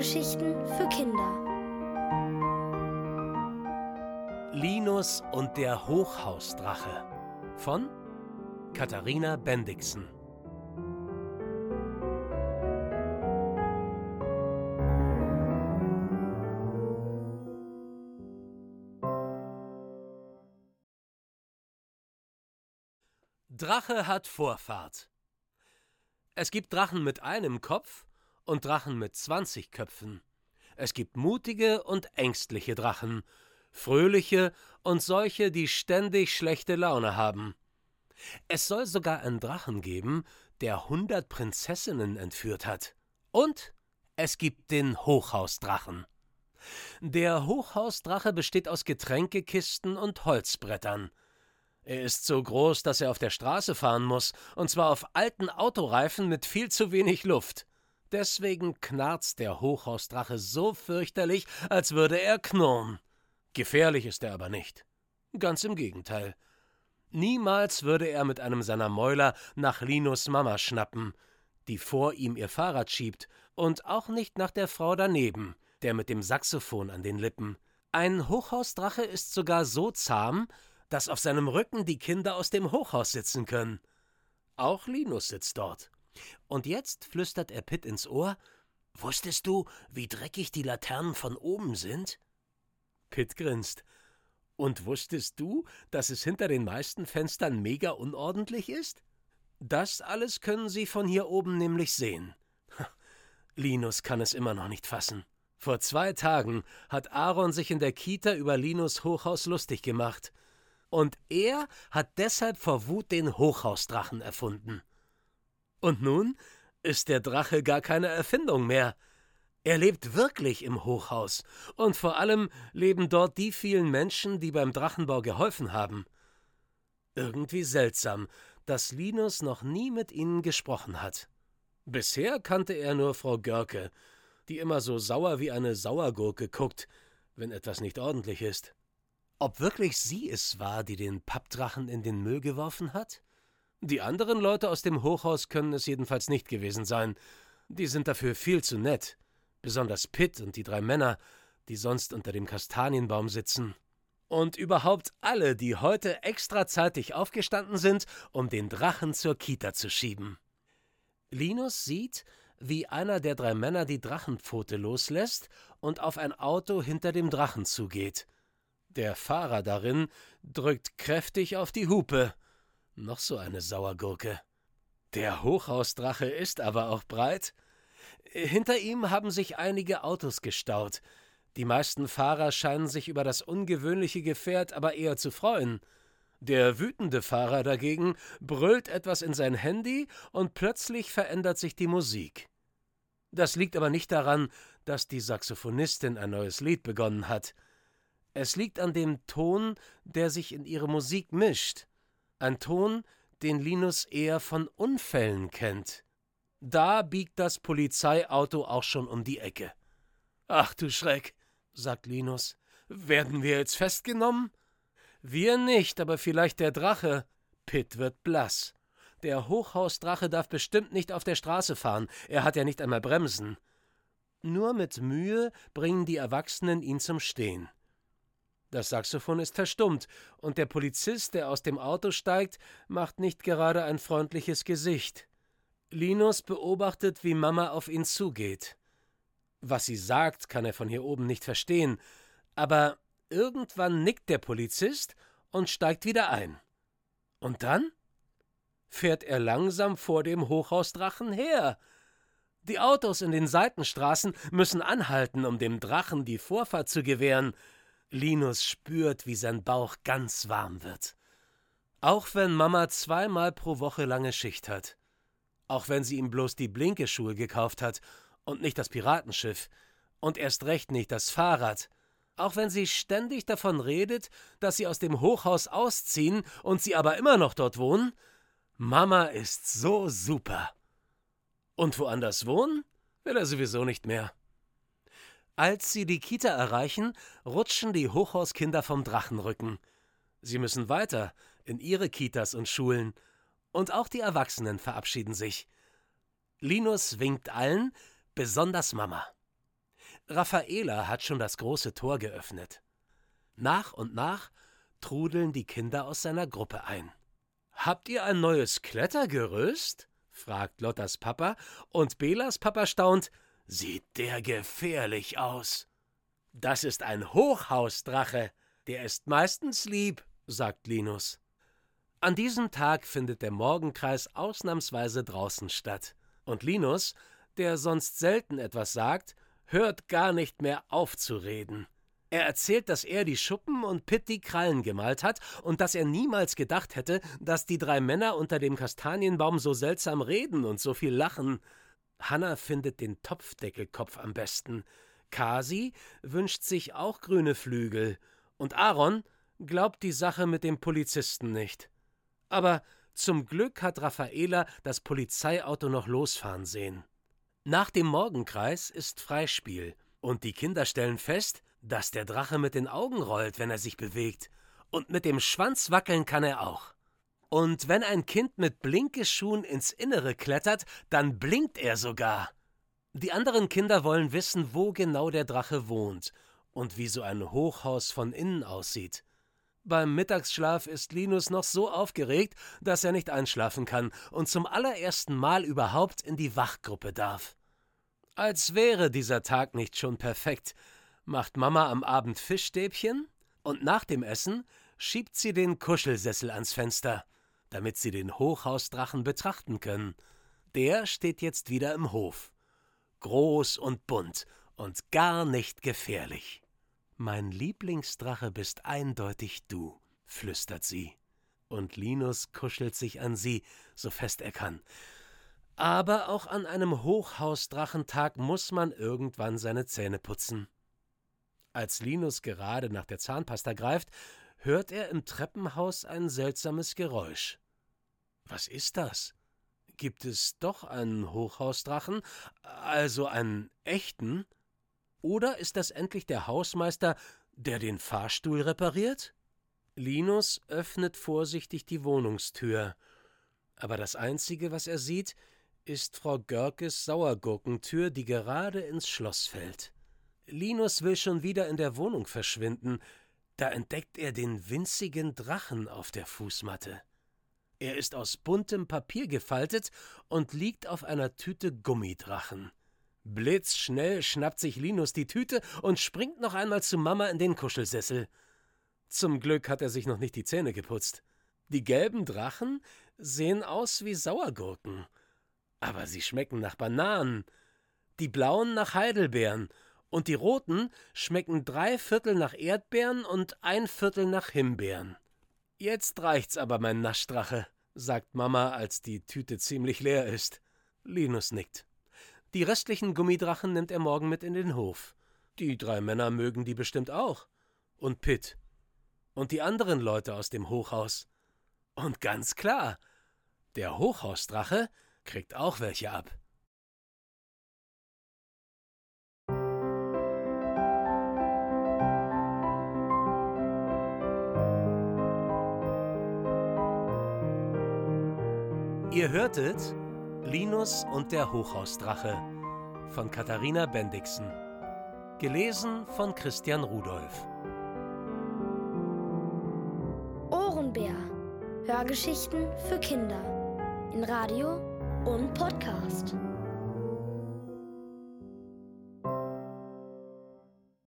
Hörgeschichten für Kinder. Linus und der Hochhausdrache von Katharina Bendixen. Drache hat Vorfahrt. Es gibt Drachen mit einem Kopf und Drachen mit 20 Köpfen. Es gibt mutige und ängstliche Drachen, fröhliche und solche, die ständig schlechte Laune haben. Es soll sogar einen Drachen geben, der hundert Prinzessinnen entführt hat. Und es gibt den Hochhausdrachen. Der Hochhausdrache besteht aus Getränkekisten und Holzbrettern. Er ist so groß, dass er auf der Straße fahren muss, und zwar auf alten Autoreifen mit viel zu wenig Luft. Deswegen knarzt der Hochhausdrache so fürchterlich, als würde er knurren. Gefährlich ist er aber nicht. Ganz im Gegenteil. Niemals würde er mit einem seiner Mäuler nach Linus Mama schnappen, die vor ihm ihr Fahrrad schiebt, und auch nicht nach der Frau daneben, der mit dem Saxophon an den Lippen. Ein Hochhausdrache ist sogar so zahm, dass auf seinem Rücken die Kinder aus dem Hochhaus sitzen können. Auch Linus sitzt dort. Und jetzt flüstert er Pitt ins Ohr: Wusstest du, wie dreckig die Laternen von oben sind? Pitt grinst. Und wusstest du, dass es hinter den meisten Fenstern mega unordentlich ist? Das alles können sie von hier oben nämlich sehen. Linus kann es immer noch nicht fassen. Vor zwei Tagen hat Aaron sich in der Kita über Linus Hochhaus lustig gemacht. Und er hat deshalb vor Wut den Hochhausdrachen erfunden. Und nun ist der Drache gar keine Erfindung mehr. Er lebt wirklich im Hochhaus, und vor allem leben dort die vielen Menschen, die beim Drachenbau geholfen haben. Irgendwie seltsam, dass Linus noch nie mit ihnen gesprochen hat. Bisher kannte er nur Frau Görke, die immer so sauer wie eine Sauergurke guckt, wenn etwas nicht ordentlich ist. Ob wirklich sie es war, die den Pappdrachen in den Müll geworfen hat? Die anderen Leute aus dem Hochhaus können es jedenfalls nicht gewesen sein. Die sind dafür viel zu nett. Besonders Pitt und die drei Männer, die sonst unter dem Kastanienbaum sitzen. Und überhaupt alle, die heute extra zeitig aufgestanden sind, um den Drachen zur Kita zu schieben. Linus sieht, wie einer der drei Männer die Drachenpfote loslässt und auf ein Auto hinter dem Drachen zugeht. Der Fahrer darin drückt kräftig auf die Hupe. Noch so eine Sauergurke. Der Hochhausdrache ist aber auch breit. Hinter ihm haben sich einige Autos gestaut. Die meisten Fahrer scheinen sich über das ungewöhnliche Gefährt aber eher zu freuen. Der wütende Fahrer dagegen brüllt etwas in sein Handy und plötzlich verändert sich die Musik. Das liegt aber nicht daran, dass die Saxophonistin ein neues Lied begonnen hat. Es liegt an dem Ton, der sich in ihre Musik mischt. Ein Ton, den Linus eher von Unfällen kennt. Da biegt das Polizeiauto auch schon um die Ecke. Ach du Schreck, sagt Linus. Werden wir jetzt festgenommen? Wir nicht, aber vielleicht der Drache. Pitt wird blass. Der Hochhausdrache darf bestimmt nicht auf der Straße fahren. Er hat ja nicht einmal Bremsen. Nur mit Mühe bringen die Erwachsenen ihn zum Stehen. Das Saxophon ist verstummt, und der Polizist, der aus dem Auto steigt, macht nicht gerade ein freundliches Gesicht. Linus beobachtet, wie Mama auf ihn zugeht. Was sie sagt, kann er von hier oben nicht verstehen, aber irgendwann nickt der Polizist und steigt wieder ein. Und dann fährt er langsam vor dem Hochhausdrachen her. Die Autos in den Seitenstraßen müssen anhalten, um dem Drachen die Vorfahrt zu gewähren. Linus spürt, wie sein Bauch ganz warm wird. Auch wenn Mama zweimal pro Woche lange Schicht hat. Auch wenn sie ihm bloß die Blinkeschuhe gekauft hat und nicht das Piratenschiff. Und erst recht nicht das Fahrrad. Auch wenn sie ständig davon redet, dass sie aus dem Hochhaus ausziehen und sie aber immer noch dort wohnen. Mama ist so super. Und woanders wohnen will er sowieso nicht mehr. Als sie die Kita erreichen, rutschen die Hochhauskinder vom Drachenrücken. Sie müssen weiter in ihre Kitas und Schulen. Und auch die Erwachsenen verabschieden sich. Linus winkt allen, besonders Mama. Raffaela hat schon das große Tor geöffnet. Nach und nach trudeln die Kinder aus seiner Gruppe ein. Habt ihr ein neues Klettergerüst? fragt Lottas Papa, und Belas Papa staunt, sieht der gefährlich aus. Das ist ein Hochhausdrache, der ist meistens lieb, sagt Linus. An diesem Tag findet der Morgenkreis ausnahmsweise draußen statt. Und Linus, der sonst selten etwas sagt, hört gar nicht mehr auf zu reden. Er erzählt, dass er die Schuppen und Pitt die Krallen gemalt hat und dass er niemals gedacht hätte, dass die drei Männer unter dem Kastanienbaum so seltsam reden und so viel lachen. Hanna findet den Topfdeckelkopf am besten. Kasi wünscht sich auch grüne Flügel. Und Aaron glaubt die Sache mit dem Polizisten nicht. Aber zum Glück hat Raffaela das Polizeiauto noch losfahren sehen. Nach dem Morgenkreis ist Freispiel, und die Kinder stellen fest, dass der Drache mit den Augen rollt, wenn er sich bewegt, und mit dem Schwanz wackeln kann er auch. Und wenn ein Kind mit Blinkeschuhen ins Innere klettert, dann blinkt er sogar. Die anderen Kinder wollen wissen, wo genau der Drache wohnt und wie so ein Hochhaus von innen aussieht. Beim Mittagsschlaf ist Linus noch so aufgeregt, dass er nicht einschlafen kann und zum allerersten Mal überhaupt in die Wachgruppe darf. Als wäre dieser Tag nicht schon perfekt, macht Mama am Abend Fischstäbchen und nach dem Essen schiebt sie den Kuschelsessel ans Fenster, damit sie den Hochhausdrachen betrachten können. Der steht jetzt wieder im Hof. Groß und bunt und gar nicht gefährlich. Mein Lieblingsdrache bist eindeutig du, flüstert sie. Und Linus kuschelt sich an sie, so fest er kann. Aber auch an einem Hochhausdrachentag muss man irgendwann seine Zähne putzen. Als Linus gerade nach der Zahnpasta greift, hört er im Treppenhaus ein seltsames Geräusch. Was ist das? Gibt es doch einen Hochhausdrachen, also einen echten? Oder ist das endlich der Hausmeister, der den Fahrstuhl repariert? Linus öffnet vorsichtig die Wohnungstür. Aber das Einzige, was er sieht, ist Frau Görkes Sauergurkentür, die gerade ins Schloss fällt. Linus will schon wieder in der Wohnung verschwinden, da entdeckt er den winzigen Drachen auf der Fußmatte. Er ist aus buntem Papier gefaltet und liegt auf einer Tüte Gummidrachen. Blitzschnell schnappt sich Linus die Tüte und springt noch einmal zu Mama in den Kuschelsessel. Zum Glück hat er sich noch nicht die Zähne geputzt. Die gelben Drachen sehen aus wie Sauergurken. Aber sie schmecken nach Bananen. Die blauen nach Heidelbeeren. Und die roten schmecken drei Viertel nach Erdbeeren und ein Viertel nach Himbeeren. Jetzt reicht's aber, mein Naschdrache, sagt Mama, als die Tüte ziemlich leer ist. Linus nickt. Die restlichen Gummidrachen nimmt er morgen mit in den Hof. Die drei Männer mögen die bestimmt auch. Und Pitt. Und die anderen Leute aus dem Hochhaus. Und ganz klar, der Hochhausdrache kriegt auch welche ab. Ihr hörtet Linus und der Hochhausdrache von Katharina Bendixen. Gelesen von Christian Rudolph. Ohrenbär. Hörgeschichten für Kinder. In Radio und Podcast.